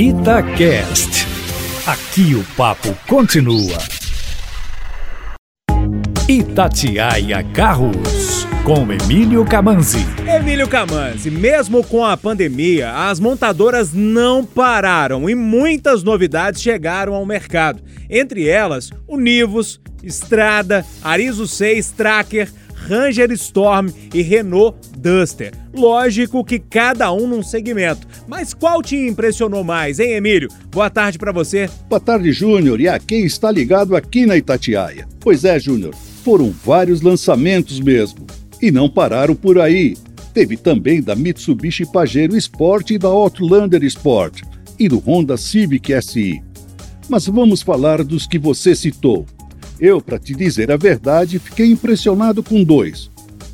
Itacast. Aqui o papo continua. Itatiaia Carros, com Emílio Camanzi. Emílio Camanzi, mesmo com a pandemia, as montadoras não pararam e muitas novidades chegaram ao mercado. Entre elas, o Nivus, Estrada, Arizo 6 Tracker, Ranger Storm e Renault Duster. Lógico que cada um num segmento. Mas qual te impressionou mais, hein, Emílio? Boa tarde para você. Boa tarde, Júnior, e a quem está ligado aqui na Itatiaia. Pois é, Júnior, foram vários lançamentos mesmo. E não pararam por aí. Teve também da Mitsubishi Pajero Sport e da Outlander Sport, e do Honda Civic SI. Mas vamos falar dos que você citou. Eu, para te dizer a verdade, fiquei impressionado com dois.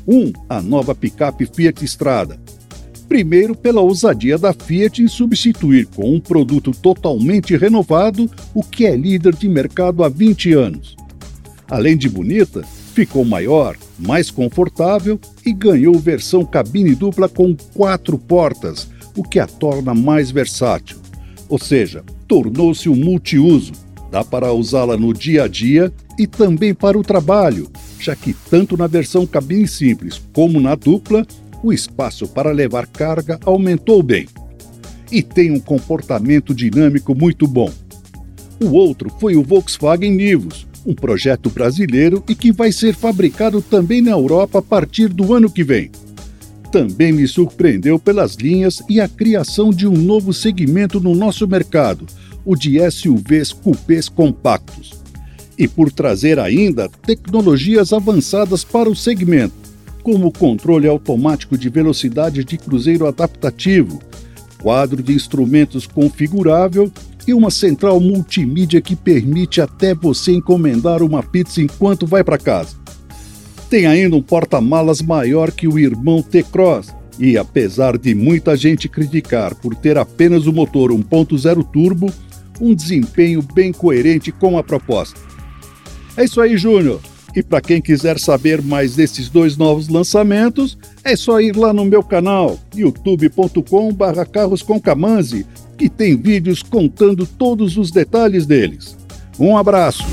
Um, a nova picape Fiat Strada. Primeiro, pela ousadia da Fiat em substituir com um produto totalmente renovado o que é líder de mercado há 20 anos. Além de bonita, ficou maior, mais confortável e ganhou versão cabine dupla com quatro portas, o que a torna mais versátil. Ou seja, tornou-se um multiuso. Dá para usá-la no dia a dia e também para o trabalho, já que tanto na versão cabine simples como na dupla, o espaço para levar carga aumentou bem. E tem um comportamento dinâmico muito bom. O outro foi o Volkswagen Nivus, um projeto brasileiro e que vai ser fabricado também na Europa a partir do ano que vem. Também me surpreendeu pelas linhas e a criação de um novo segmento no nosso mercado, o de SUVs coupés compactos e por trazer ainda tecnologias avançadas para o segmento, como controle automático de velocidade de cruzeiro adaptativo, quadro de instrumentos configurável e uma central multimídia que permite até você encomendar uma pizza enquanto vai para casa. Tem ainda um porta-malas maior que o irmão T-Cross, e apesar de muita gente criticar por ter apenas o motor 1.0 turbo, um desempenho bem coerente com a proposta. É isso aí, Júnior. E para quem quiser saber mais desses dois novos lançamentos, é só ir lá no meu canal, youtube.com/carroscomcamanzi, que tem vídeos contando todos os detalhes deles. Um abraço.